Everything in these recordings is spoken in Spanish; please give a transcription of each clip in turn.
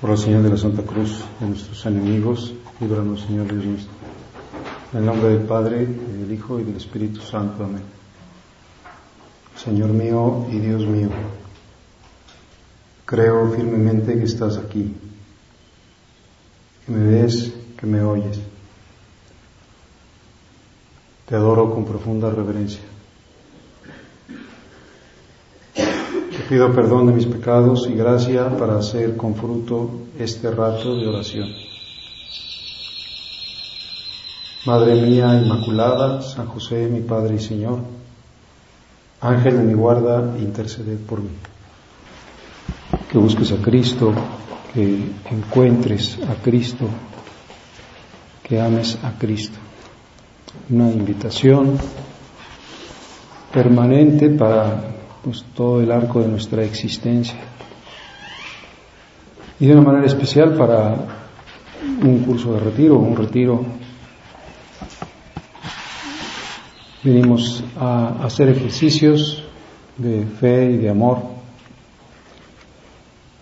Por la señal de la Santa Cruz de nuestros enemigos, líbranos, Señor Dios nuestro. En el nombre del Padre, del Hijo y del Espíritu Santo. Amén. Señor mío y Dios mío, creo firmemente que estás aquí, que me ves, que me oyes. Te adoro con profunda reverencia. Pido perdón de mis pecados y gracia para hacer con fruto este rato de oración. Madre mía Inmaculada, San José, mi Padre y Señor, Ángel de mi guarda, interceded por mí. Que busques a Cristo, que encuentres a Cristo, que ames a Cristo. Una invitación permanente para pues, todo el arco de nuestra existencia. Y de una manera especial para un curso de retiro, un retiro, venimos a hacer ejercicios de fe y de amor.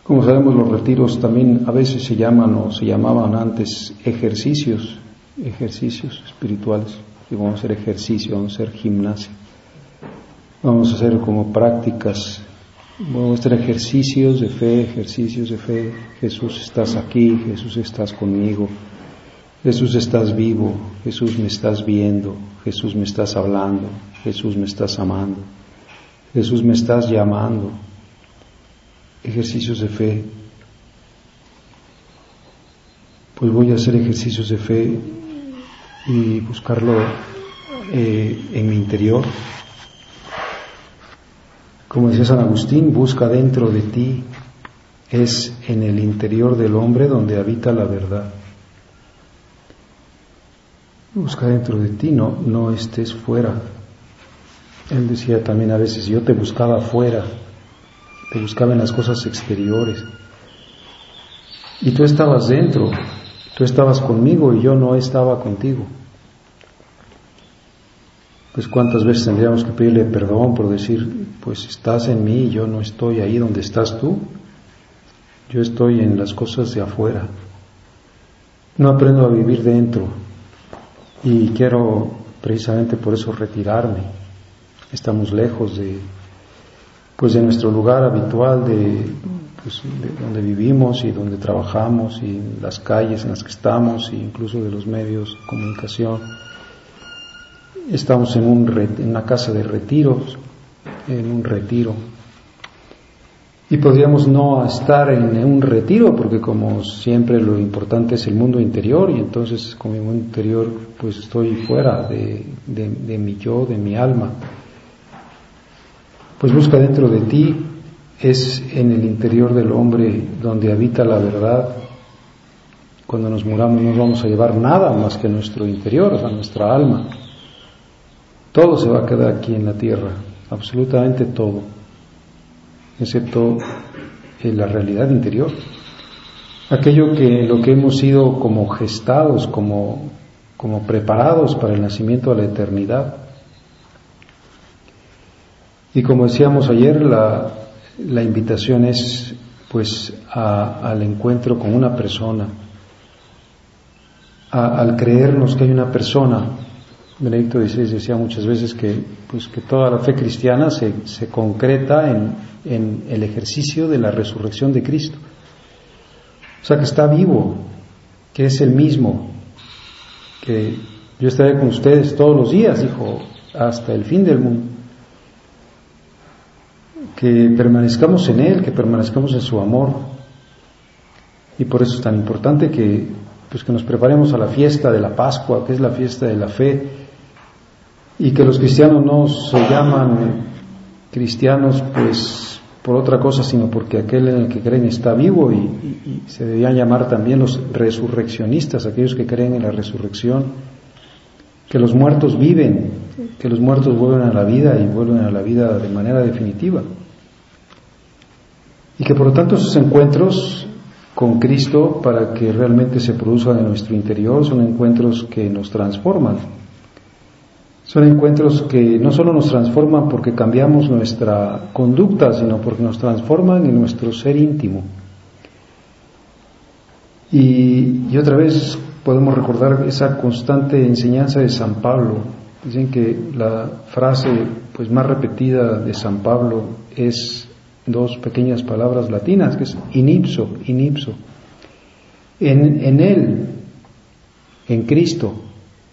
Como sabemos, los retiros también a veces se llaman o se llamaban antes ejercicios, ejercicios espirituales. Y vamos a hacer ejercicio, vamos a hacer gimnasia. Vamos a hacer como prácticas, vamos a hacer ejercicios de fe, ejercicios de fe. Jesús, estás aquí, Jesús, estás conmigo. Jesús, estás vivo, Jesús, me estás viendo, Jesús, me estás hablando, Jesús, me estás amando, Jesús, me estás llamando. Ejercicios de fe. Pues voy a hacer ejercicios de fe y buscarlo eh, en mi interior, como decía San Agustín, busca dentro de ti, es en el interior del hombre donde habita la verdad. Busca dentro de ti, no, no estés fuera. Él decía también a veces, yo te buscaba fuera, te buscaba en las cosas exteriores. Y tú estabas dentro, tú estabas conmigo y yo no estaba contigo pues cuántas veces tendríamos que pedirle perdón por decir, pues estás en mí, yo no estoy ahí donde estás tú, yo estoy en las cosas de afuera, no aprendo a vivir dentro. Y quiero precisamente por eso retirarme, estamos lejos de, pues de nuestro lugar habitual de, pues, de donde vivimos y donde trabajamos y las calles en las que estamos e incluso de los medios de comunicación Estamos en, una casa de retiros, en un retiro. Y podríamos no estar en un retiro, porque como siempre lo importante es el mundo interior, y entonces con mi mundo interior pues estoy fuera de, de mi yo, de mi alma. Pues busca dentro de ti, es en el interior del hombre donde habita la verdad. Cuando nos muramos no vamos a llevar nada más que nuestro interior, o sea, nuestra alma. Todo se va a quedar aquí en la tierra, absolutamente todo, excepto en la realidad interior. Aquello que lo que hemos sido como gestados, como, como preparados para el nacimiento a la eternidad. Y como decíamos ayer, la, la invitación es pues al encuentro con una persona, al creernos que hay una persona Benedicto XVI decía muchas veces que, pues, que toda la fe cristiana se, se concreta en, en, el ejercicio de la resurrección de Cristo. O sea, que está vivo, que es el mismo, que yo estaré con ustedes todos los días, dijo, hasta el fin del mundo. Que permanezcamos en Él, que permanezcamos en su amor. Y por eso es tan importante que, pues, que nos preparemos a la fiesta de la Pascua, que es la fiesta de la fe, y que los cristianos no se llaman cristianos pues por otra cosa, sino porque aquel en el que creen está vivo y, se deberían llamar también los resurreccionistas, aquellos que creen en la resurrección, que los muertos viven, que los muertos vuelven a la vida y vuelven a la vida de manera definitiva. Y que por lo tanto esos encuentros con Cristo, para que realmente se produzcan en nuestro interior, son encuentros que nos transforman, son encuentros que no solo nos transforman porque cambiamos nuestra conducta, sino porque nos transforman en nuestro ser íntimo. Y, otra vez podemos recordar esa constante enseñanza de San Pablo. Dicen que la frase pues más repetida de San Pablo es dos pequeñas palabras latinas, que es inipso, inipso. En, en Él, en Cristo,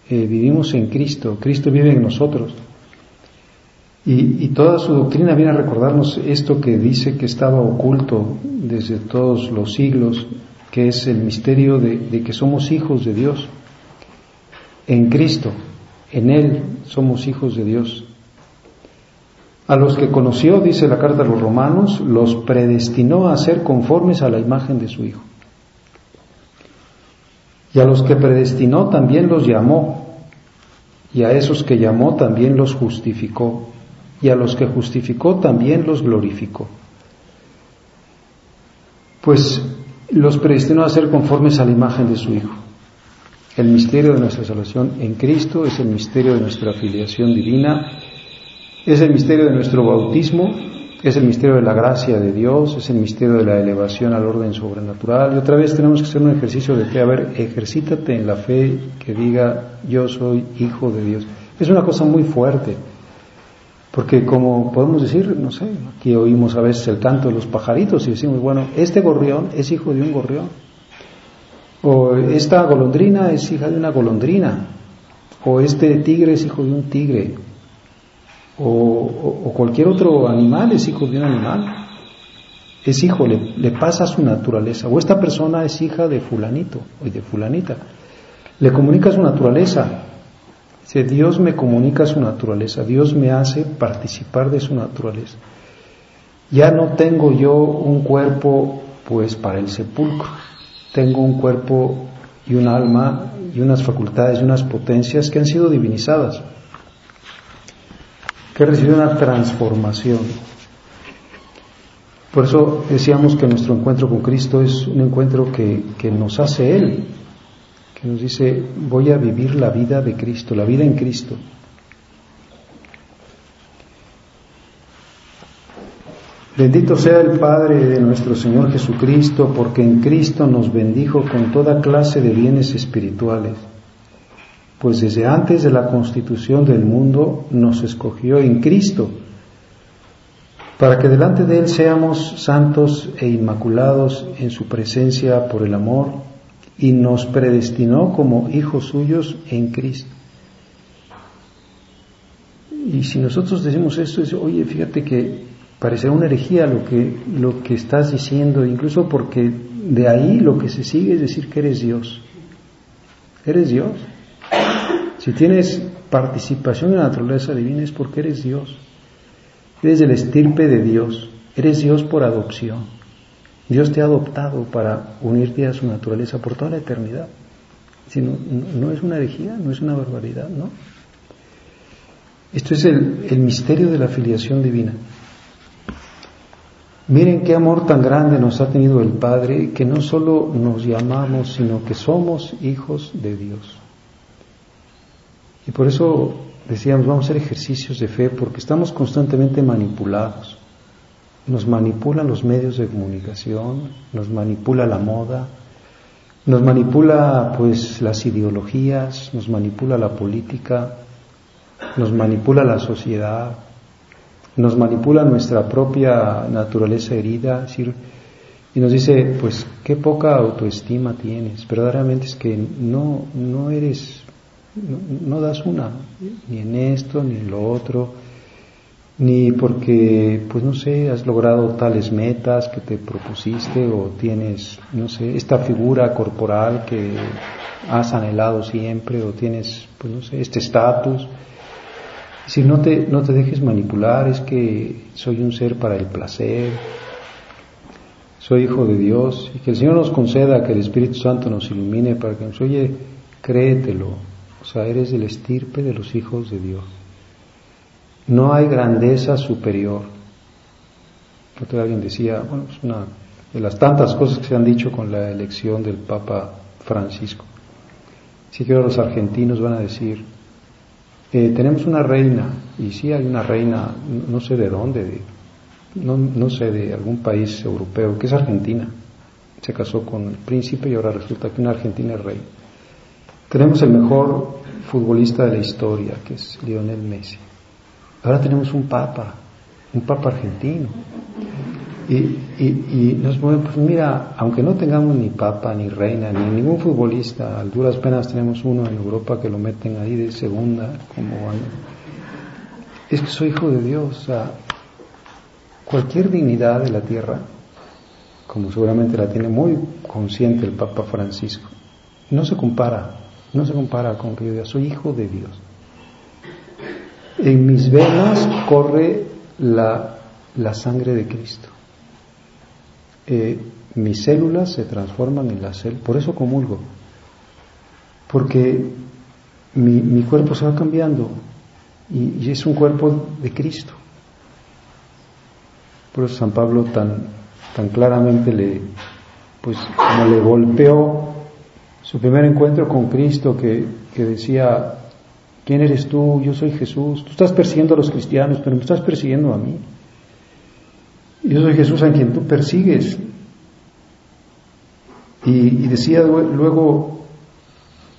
eh, vivimos en Cristo, Cristo vive en nosotros. Y, toda su doctrina viene a recordarnos esto que dice que estaba oculto desde todos los siglos, que es el misterio de, que somos hijos de Dios. En Cristo, en Él somos hijos de Dios. A los que conoció, dice la carta a los romanos, los predestinó a ser conformes a la imagen de su Hijo. Y a los que predestinó también los llamó, y a esos que llamó también los justificó y a los que justificó también los glorificó. Pues los predestinó a ser conformes a la imagen de su Hijo. El misterio de nuestra salvación en Cristo es el misterio de nuestra filiación divina, es el misterio de nuestro bautismo, es el misterio de la gracia de Dios, es el misterio de la elevación al orden sobrenatural. Y otra vez tenemos que hacer un ejercicio de fe. A ver, ejercítate en la fe que diga yo soy hijo de Dios. Es una cosa muy fuerte. Porque como podemos decir, no sé, aquí oímos a veces el canto de los pajaritos y decimos, bueno, este gorrión es hijo de un gorrión. O esta golondrina es hija de una golondrina. O este tigre es hijo de un tigre. O, cualquier otro animal es hijo de un animal. Es hijo, le, pasa su naturaleza. O esta persona es hija de fulanito o de fulanita. Le comunica su naturaleza si Dios me comunica su naturaleza, Dios me hace participar de su naturaleza. Ya no tengo yo un cuerpo pues para el sepulcro, tengo un cuerpo y un alma y unas facultades y unas potencias que han sido divinizadas, que recibido una transformación. Por eso decíamos que nuestro encuentro con Cristo es un encuentro que, que nos hace Él, que nos dice, voy a vivir la vida de Cristo, la vida en Cristo. Bendito sea el Padre de nuestro Señor Jesucristo, porque en Cristo nos bendijo con toda clase de bienes espirituales, pues desde antes de la constitución del mundo nos escogió en Cristo, para que delante de Él seamos santos e inmaculados en su presencia por el amor y nos predestinó como hijos suyos en Cristo. Y si nosotros decimos esto, es, oye, fíjate que parecerá una herejía lo que, lo que estás diciendo, incluso porque de ahí lo que se sigue es decir que eres Dios. Eres Dios. Si tienes participación en la naturaleza divina es porque eres Dios. Eres el estirpe de Dios. Eres Dios por adopción. Dios te ha adoptado para unirte a su naturaleza por toda la eternidad. Si no, no, es una herejía, no es una barbaridad, ¿no? Esto es el, el misterio de la filiación divina. Miren qué amor tan grande nos ha tenido el Padre que no solo nos llamamos, sino que somos hijos de Dios. Y por eso decíamos, vamos a hacer ejercicios de fe porque estamos constantemente manipulados. Nos manipulan los medios de comunicación, nos manipula la moda, nos manipula pues las ideologías, nos manipula la política, nos manipula la sociedad, nos manipula nuestra propia naturaleza herida, y nos dice, pues qué poca autoestima tienes, verdaderamente es que no, no eres, no das una, ni en esto, ni en lo otro, ni porque, pues no sé, has logrado tales metas que te propusiste o tienes, no sé, esta figura corporal que has anhelado siempre o tienes, pues no sé, este estatus. Si no te, no te dejes manipular, es que soy un ser para el placer, soy hijo de Dios y que el Señor nos conceda que el Espíritu Santo nos ilumine para que nos oye, créetelo, sea, eres el estirpe de los hijos de Dios. No hay grandeza superior. Otro alguien decía, bueno, es una de las tantas cosas que se han dicho con la elección del Papa Francisco. Sí que los argentinos van a decir, eh, tenemos una reina, y sí hay una reina, no sé de dónde, no, no sé, de algún país europeo, que es Argentina. se casó con el príncipe y ahora resulta que una argentina es rey. Tenemos el mejor futbolista de la historia, que es Lionel Messi. Ahora tenemos un papa, un papa argentino. Y, y, nos pues mira, aunque no tengamos ni papa, ni reina, ni ningún futbolista, a duras penas tenemos uno en Europa que lo meten ahí de segunda, como es que soy hijo de Dios. Cualquier dignidad de la tierra, como seguramente la tiene muy consciente el Papa Francisco, no se compara, no se compara con que yo soy hijo de Dios. En mis venas corre la, la sangre de Cristo. Eh, mis células se transforman en la células, por eso comulgo, porque mi, mi, cuerpo se va cambiando y, es un cuerpo de Cristo. Por eso San Pablo tan, tan claramente le, pues como le golpeó su primer encuentro con Cristo que, decía, ¿quién eres tú? Yo soy Jesús. Tú estás persiguiendo a los cristianos, pero me estás persiguiendo a mí. Yo soy Jesús a quien tú persigues. Y, decía luego,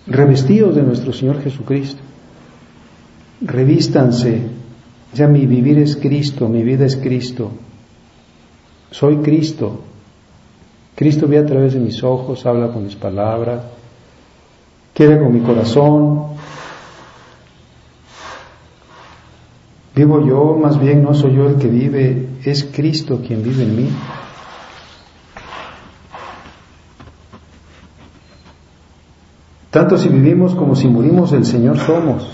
revestidos de nuestro Señor Jesucristo, revístanse, ya mi vivir es Cristo, mi vida es Cristo, soy Cristo. Cristo ve a través de mis ojos, habla con mis palabras, quiere con mi corazón, Vivo yo, más bien no soy yo el que vive, es Cristo quien vive en mí. Tanto si vivimos como si morimos, el Señor somos.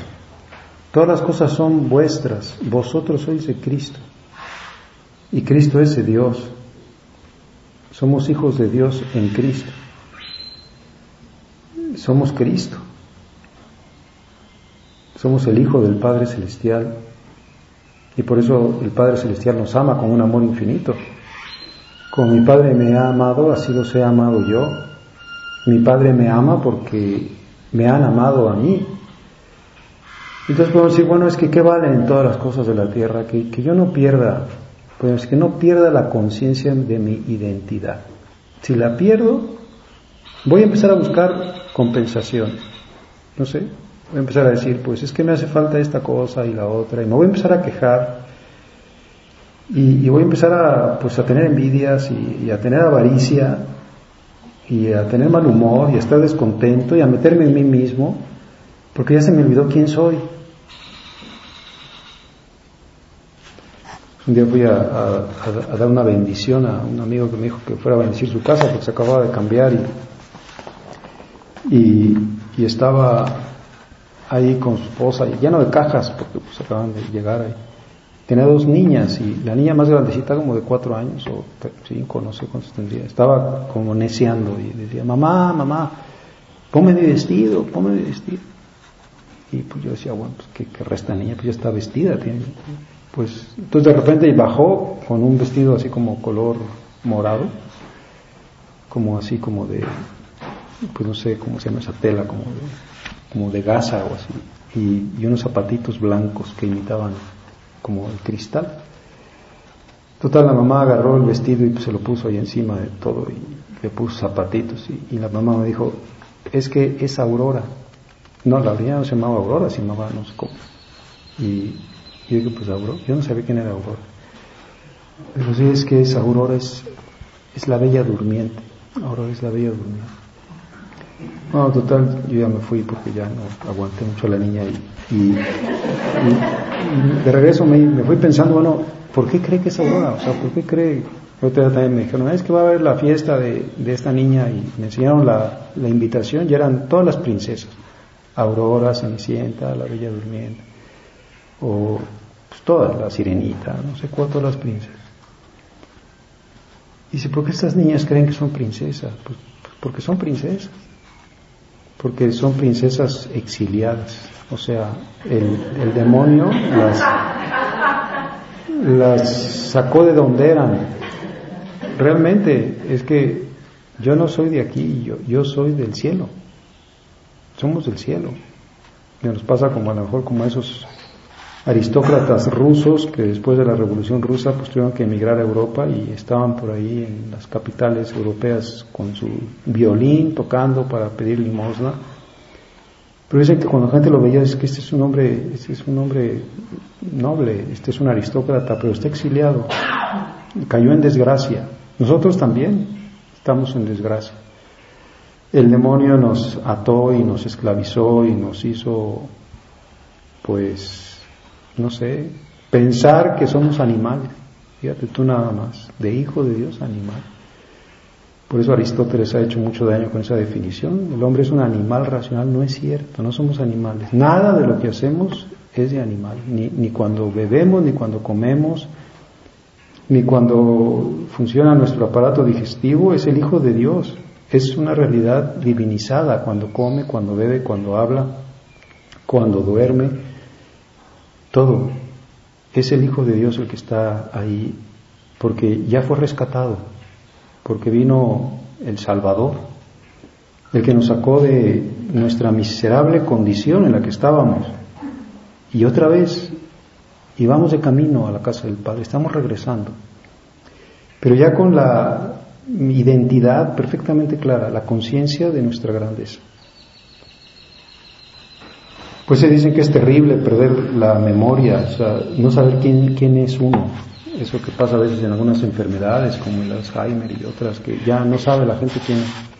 Todas las cosas son vuestras, vosotros sois de Cristo. Y Cristo es de Dios. Somos hijos de Dios en Cristo. Somos Cristo. Somos el Hijo del Padre Celestial y por eso el Padre Celestial nos ama con un amor infinito. Como mi Padre me ha amado, así los he amado yo. Mi Padre me ama porque me han amado a mí. Entonces podemos decir, bueno, es que ¿qué valen todas las cosas de la tierra? Que, que yo no pierda, pues que no pierda la conciencia de mi identidad. Si la pierdo, voy a empezar a buscar compensación. No sé, Voy a empezar a decir, pues es que me hace falta esta cosa y la otra, y me voy a empezar a quejar, y, voy a empezar a, pues, a tener envidias y, a tener avaricia, y a tener mal humor, y a estar descontento, y a meterme en mí mismo, porque ya se me olvidó quién soy. Un día fui a, dar una bendición a un amigo que me dijo que fuera a bendecir su casa porque se acababa de cambiar y, y, y estaba ahí con su esposa, lleno de cajas, porque pues acaban de llegar ahí. Tenía dos niñas y la niña más grandecita como de cuatro años o cinco, no sé cuántos tendría. Estaba como neceando y decía, mamá, mamá, ponme mi vestido, ponme mi vestido. Y pues yo decía, bueno, pues que, que resta niña, pues ya está vestida. Tiene, pues entonces de repente bajó con un vestido así como color morado, como así como de, pues no sé cómo se llama esa tela, como de como de gasa o así, y, unos zapatitos blancos que imitaban como el cristal. Total, la mamá agarró el vestido y se lo puso ahí encima de todo y le puso zapatitos y, la mamá me dijo, es que es Aurora. No, la niña no se llamaba Aurora, se llamaba no sé. Y yo digo, pues Aurora, yo no sabía quién era Aurora. Pero sí es que es Aurora, es, es la bella durmiente. Aurora es la bella durmiente. No, total, yo ya me fui porque ya no aguanté mucho a la niña y, de regreso me, fui pensando, bueno, ¿por qué cree que es Aurora? O sea, ¿por qué cree? Otra también me dijeron, es que va a haber la fiesta de, esta niña y me enseñaron la, invitación y eran todas las princesas. Aurora, Cenicienta, la Bella Durmiente, o pues, todas, la Sirenita, no sé cuántas las princesas. Y dice, ¿por qué estas niñas creen que son princesas? Pues porque son princesas porque son princesas exiliadas. O sea, el, demonio las, las sacó de donde eran. Realmente es que yo no soy de aquí, yo, yo soy del cielo. Somos del cielo. Y nos pasa como a lo mejor como esos aristócratas rusos que después de la Revolución Rusa pues tuvieron que emigrar a Europa y estaban por ahí en las capitales europeas con su violín tocando para pedir limosna. Pero dicen que cuando la gente lo veía es que este es un hombre, este es un hombre noble, este es un aristócrata, pero está exiliado, cayó en desgracia. Nosotros también estamos en desgracia. El demonio nos ató y nos esclavizó y nos hizo, pues, no sé, pensar que somos animales. Fíjate tú nada más, de hijo de Dios animal. Por eso Aristóteles ha hecho mucho daño con esa definición. El hombre es un animal racional, no es cierto, no somos animales. Nada de lo que hacemos es de animal, ni, ni cuando bebemos, ni cuando comemos, ni cuando funciona nuestro aparato digestivo, es el Hijo de Dios. Es una realidad divinizada cuando come, cuando bebe, cuando habla, cuando duerme todo. Es el Hijo de Dios el que está ahí, porque ya fue rescatado, porque vino el Salvador, el que nos sacó de nuestra miserable condición en la que estábamos. Y otra vez íbamos de camino a la casa del Padre, estamos regresando. Pero ya con la identidad perfectamente clara, la conciencia de nuestra grandeza. Pues se dicen que es terrible perder la memoria, o sea, no saber quién, quién es uno. Eso que pasa a veces en algunas enfermedades, como el Alzheimer y otras, que ya no sabe la gente quién es.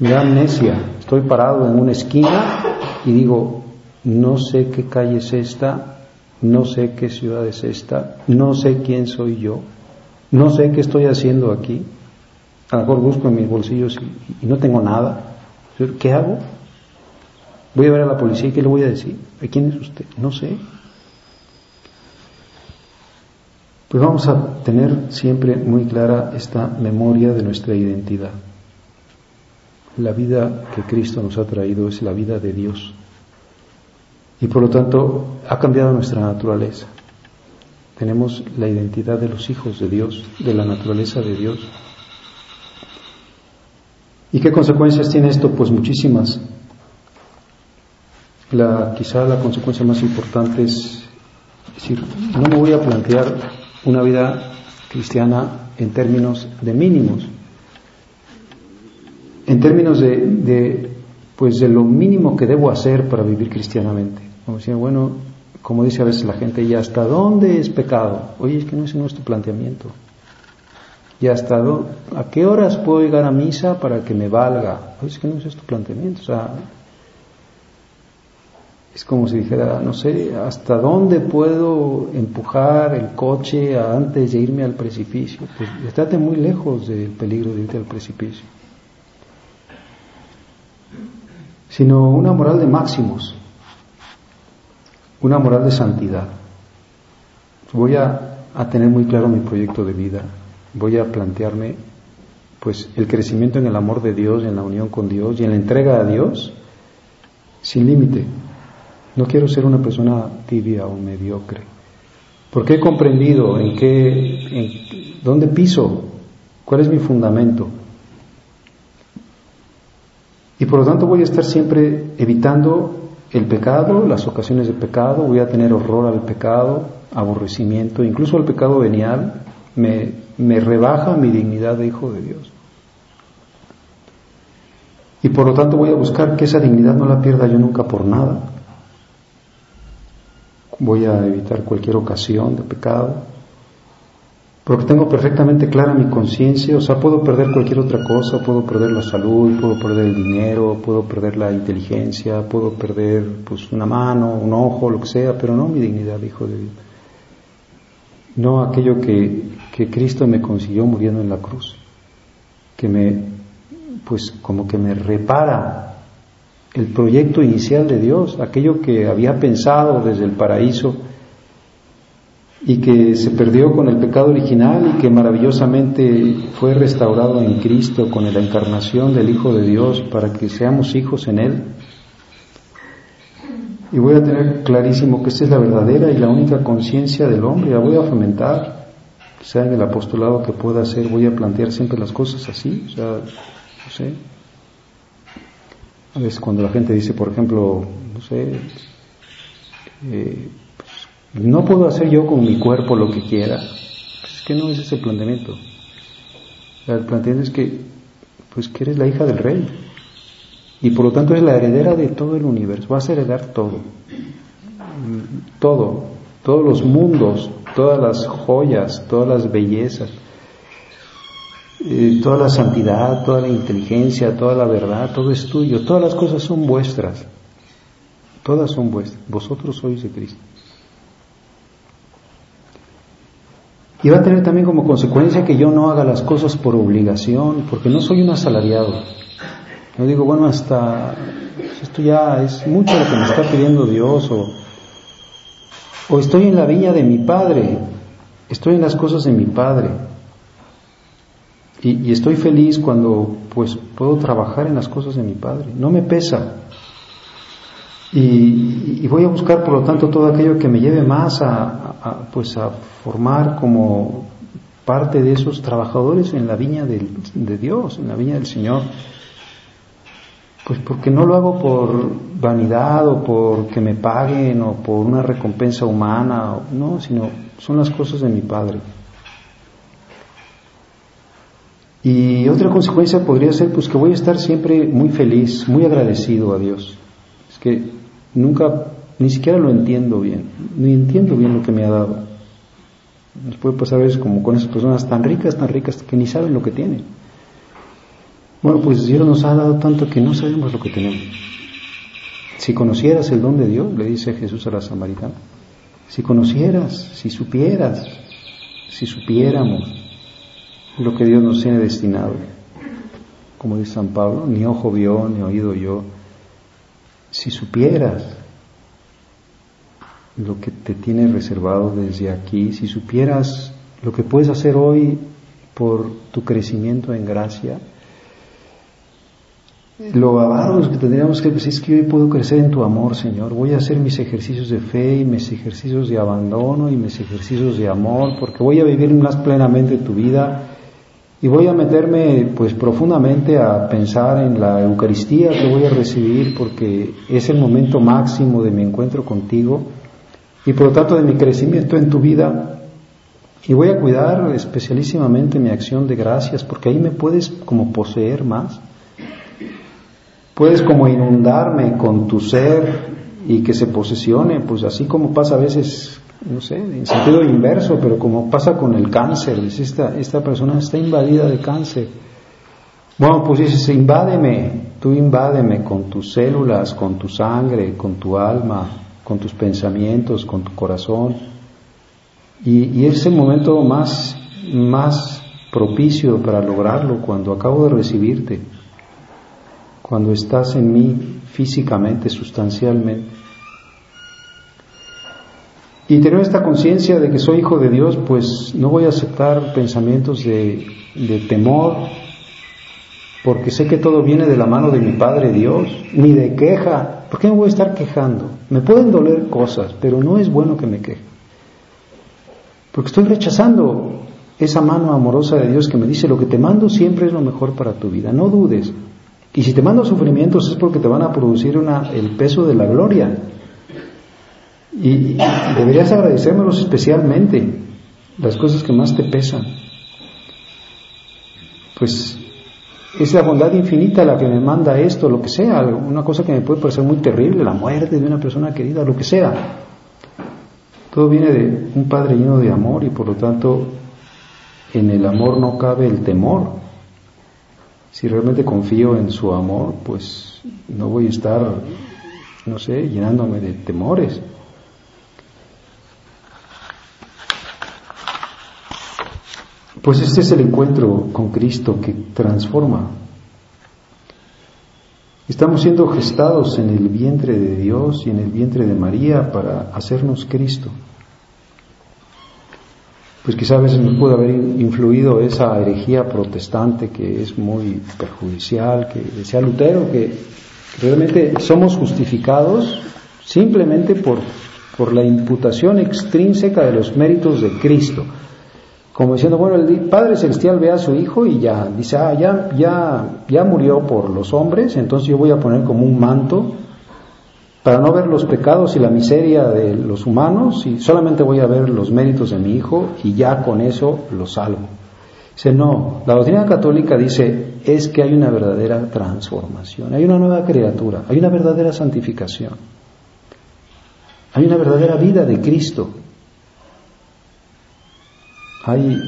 Me da amnesia. Estoy parado en una esquina y digo, no sé qué calle es esta, no sé qué ciudad es esta, no sé quién soy yo, no sé qué estoy haciendo aquí. A lo mejor busco en mis bolsillos y, y no tengo nada. ¿Qué hago? Voy a ver a la policía y ¿qué le voy a decir? ¿A quién es usted? No sé. Pues vamos a tener siempre muy clara esta memoria de nuestra identidad. La vida que Cristo nos ha traído es la vida de Dios. Y por lo tanto ha cambiado nuestra naturaleza. Tenemos la identidad de los hijos de Dios, de la naturaleza de Dios. ¿Y qué consecuencias tiene esto? Pues muchísimas. La, quizá la consecuencia más importante es decir, no me voy a plantear una vida cristiana en términos de mínimos, en términos de, pues de lo mínimo que debo hacer para vivir cristianamente. Como decía, bueno, como dice a veces la gente, ¿y hasta dónde es pecado? Oye, es que no es nuestro planteamiento. ¿Y hasta dónde, a qué horas puedo llegar a misa para que me valga? Oye, es que no es tu planteamiento. O sea, es como si dijera, no sé, hasta dónde puedo empujar el coche antes de irme al precipicio. Pues estate muy lejos del peligro de irte al precipicio. Sino una moral de máximos, una moral de santidad. Voy a, a tener muy claro mi proyecto de vida, voy a plantearme pues el crecimiento en el amor de Dios, en la unión con Dios y en la entrega a Dios sin límite. No quiero ser una persona tibia o mediocre, porque he comprendido en qué, en dónde piso, cuál es mi fundamento. Y por lo tanto voy a estar siempre evitando el pecado, las ocasiones de pecado, voy a tener horror al pecado, aborrecimiento, incluso al pecado venial, me, me rebaja mi dignidad de hijo de Dios. Y por lo tanto voy a buscar que esa dignidad no la pierda yo nunca por nada voy a evitar cualquier ocasión de pecado, porque tengo perfectamente clara mi conciencia, o sea, puedo perder cualquier otra cosa, puedo perder la salud, puedo perder el dinero, puedo perder la inteligencia, puedo perder pues una mano, un ojo, lo que sea, pero no mi dignidad, hijo de Dios. No aquello que, que Cristo me consiguió muriendo en la cruz, que me, pues como que me repara el proyecto inicial de Dios, aquello que había pensado desde el paraíso y que se perdió con el pecado original y que maravillosamente fue restaurado en Cristo con la encarnación del Hijo de Dios para que seamos hijos en Él. Y voy a tener clarísimo que esta es la verdadera y la única conciencia del hombre, la voy a fomentar, sea en el apostolado que pueda hacer, voy a plantear siempre las cosas así, o sea, no sé, a veces cuando la gente dice, por ejemplo, no sé, eh, No puedo hacer yo con mi cuerpo lo que quiera. Pues es que no es ese planteamiento. El planteamiento es que, pues que eres la hija del rey. Y por lo tanto es la heredera de todo el universo. Vas a heredar todo. Todo. Todos los mundos, todas las joyas, todas las bellezas, eh, toda la santidad, toda la inteligencia, toda la verdad, todo es tuyo. Todas las cosas son vuestras. Todas son vuestras. Vosotros sois de Cristo. Y va a tener también como consecuencia que yo no haga las cosas por obligación, porque no soy un asalariado. No digo, bueno, hasta esto ya es mucho lo que me está pidiendo Dios, o, o estoy en la viña de mi Padre, estoy en las cosas de mi Padre. Y, estoy feliz cuando pues puedo trabajar en las cosas de mi Padre. No me pesa. Y, voy a buscar, por lo tanto, todo aquello que me lleve más a, pues a formar como parte de esos trabajadores en la viña de Dios, en la viña del Señor. Pues porque no lo hago por vanidad o por que me paguen o por una recompensa humana, no, sino son las cosas de mi Padre. Y otra consecuencia podría ser pues que voy a estar siempre muy feliz, muy agradecido a Dios. Es que Nunca, ni siquiera lo entiendo bien, ni entiendo bien lo que me ha dado. Nos puede pasar a veces como con esas personas tan ricas, tan ricas, que ni saben lo que tienen. Bueno, pues Dios nos ha dado tanto que no sabemos lo que tenemos. Si conocieras el don de Dios, le dice Jesús a la samaritana, si conocieras, si supieras, si supiéramos lo que Dios nos tiene destinado, como dice San Pablo, ni ojo vio, ni oído yo, si supieras lo que te tiene reservado desde aquí, si supieras lo que puedes hacer hoy por tu crecimiento en gracia, lo avaros que tendríamos que decir es que hoy puedo crecer en tu amor, Señor. Voy a hacer mis ejercicios de fe y mis ejercicios de abandono y mis ejercicios de amor, porque voy a vivir más plenamente tu vida y voy a meterme pues profundamente a pensar en la Eucaristía que voy a recibir porque es el momento máximo de mi encuentro contigo y por lo tanto de mi crecimiento en tu vida. Y voy a cuidar especialísimamente mi acción de gracias porque ahí me puedes como poseer más. Puedes como inundarme con tu ser y que se posesione, pues así como pasa a veces no sé, en sentido inverso, pero como pasa con el cáncer, dice esta, esta persona está invadida de cáncer. Bueno, pues dices, invádeme, tú invádeme con tus células, con tu sangre, con tu alma, con tus pensamientos, con tu corazón. Y, y es el momento más, más propicio para lograrlo cuando acabo de recibirte, cuando estás en mí físicamente, sustancialmente. Y tener esta conciencia de que soy hijo de Dios, pues no voy a aceptar pensamientos de, temor, porque sé que todo viene de la mano de mi Padre Dios, ni de queja. ¿Por qué me voy a estar quejando? Me pueden doler cosas, pero no es bueno que me queje. Porque estoy rechazando esa mano amorosa de Dios que me dice, lo que te mando siempre es lo mejor para tu vida, no dudes. Y si te mando sufrimientos es porque te van a producir una, el peso de la gloria. Y deberías agradecérmelos especialmente, las cosas que más te pesan. Pues es la bondad infinita la que me manda esto, lo que sea, una cosa que me puede parecer muy terrible, la muerte de una persona querida, lo que sea. Todo viene de un Padre lleno de amor y por lo tanto en el amor no cabe el temor. Si realmente confío en su amor, pues no voy a estar, no sé, llenándome de temores. Pues este es el encuentro con Cristo que transforma. Estamos siendo gestados en el vientre de Dios y en el vientre de María para hacernos Cristo. Pues quizá a veces nos puede haber influido esa herejía protestante que es muy perjudicial, que decía Lutero que realmente somos justificados simplemente por, por la imputación extrínseca de los méritos de Cristo como diciendo, bueno, el Padre Celestial ve a su Hijo y ya, dice, ah, ya, ya, ya murió por los hombres, entonces yo voy a poner como un manto para no ver los pecados y la miseria de los humanos y solamente voy a ver los méritos de mi hijo y ya con eso lo salvo. Dice, no, la doctrina católica dice es que hay una verdadera transformación, hay una nueva criatura, hay una verdadera santificación, hay una verdadera vida de Cristo, hay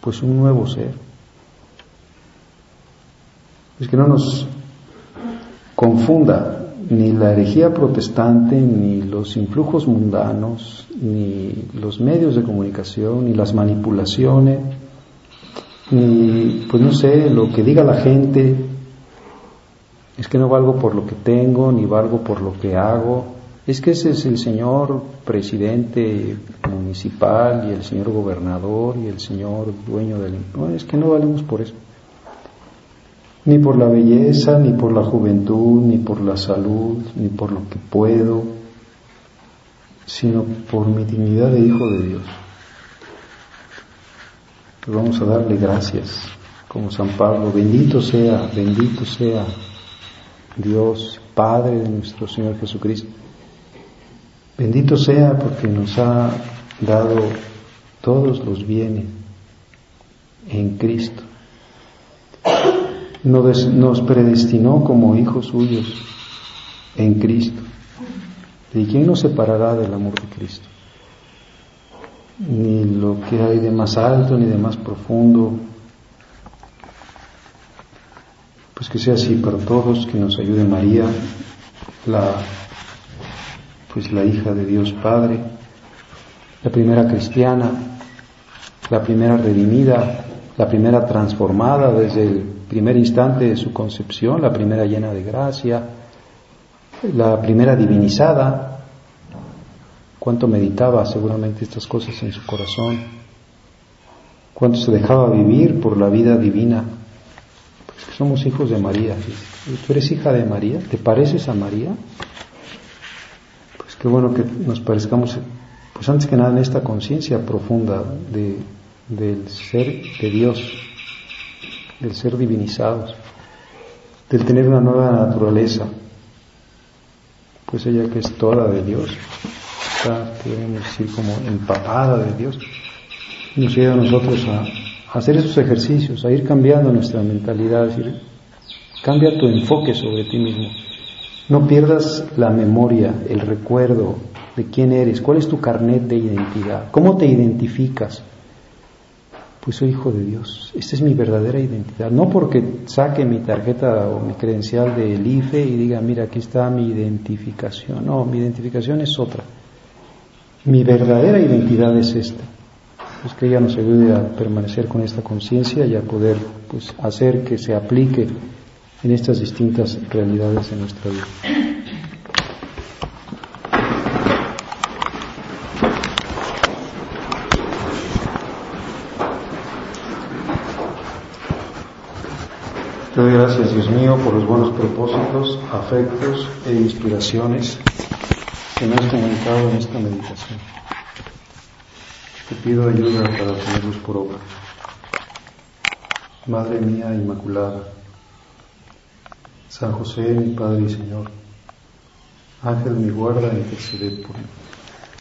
pues un nuevo ser. Es que no nos confunda ni la herejía protestante, ni los influjos mundanos, ni los medios de comunicación, ni las manipulaciones, ni, pues no sé, lo que diga la gente, es que no valgo por lo que tengo, ni valgo por lo que hago, es que ese es el señor presidente municipal y el señor gobernador y el señor dueño del... No, es que no valemos por eso ni por la belleza, ni por la juventud, ni por la salud, ni por lo que puedo, sino por mi dignidad de hijo de Dios. vamos a darle gracias, como San Pablo, bendito sea, bendito sea Dios, Padre de nuestro Señor Jesucristo. Bendito sea porque nos ha dado todos los bienes en Cristo nos predestinó como hijos suyos en Cristo. ¿Y quién nos separará del amor de Cristo? Ni lo que hay de más alto ni de más profundo. Pues que sea así para todos, que nos ayude María, la pues la hija de Dios Padre, la primera cristiana, la primera redimida, la primera transformada desde el primer instante de su concepción, la primera llena de gracia, la primera divinizada, cuánto meditaba seguramente estas cosas en su corazón, cuánto se dejaba vivir por la vida divina. Pues somos hijos de María. ¿Tú eres hija de María? ¿Te pareces a María? Qué bueno que nos parezcamos, pues antes que nada en esta conciencia profunda de, del ser de Dios, del ser divinizados, del tener una nueva naturaleza, pues ella que es toda de Dios, está, podemos decir, como empapada de Dios, nos lleva a nosotros a, hacer esos ejercicios, a ir cambiando nuestra mentalidad, decir, cambia tu enfoque sobre ti mismo. No pierdas la memoria, el recuerdo de quién eres, cuál es tu carnet de identidad, cómo te identificas pues soy hijo de Dios. Esta es mi verdadera identidad. No porque saque mi tarjeta o mi credencial del IFE y diga, mira, aquí está mi identificación. No, mi identificación es otra. Mi verdadera identidad es esta. Pues que ella nos ayude a permanecer con esta conciencia y a poder pues, hacer que se aplique en estas distintas realidades de nuestra vida. Te doy gracias, Dios mío, por los buenos propósitos, afectos e inspiraciones que me has comunicado en esta meditación. Te pido ayuda para ponerlos por obra. Madre mía Inmaculada, San José, mi Padre y Señor, Ángel mi guarda, intercede por mí.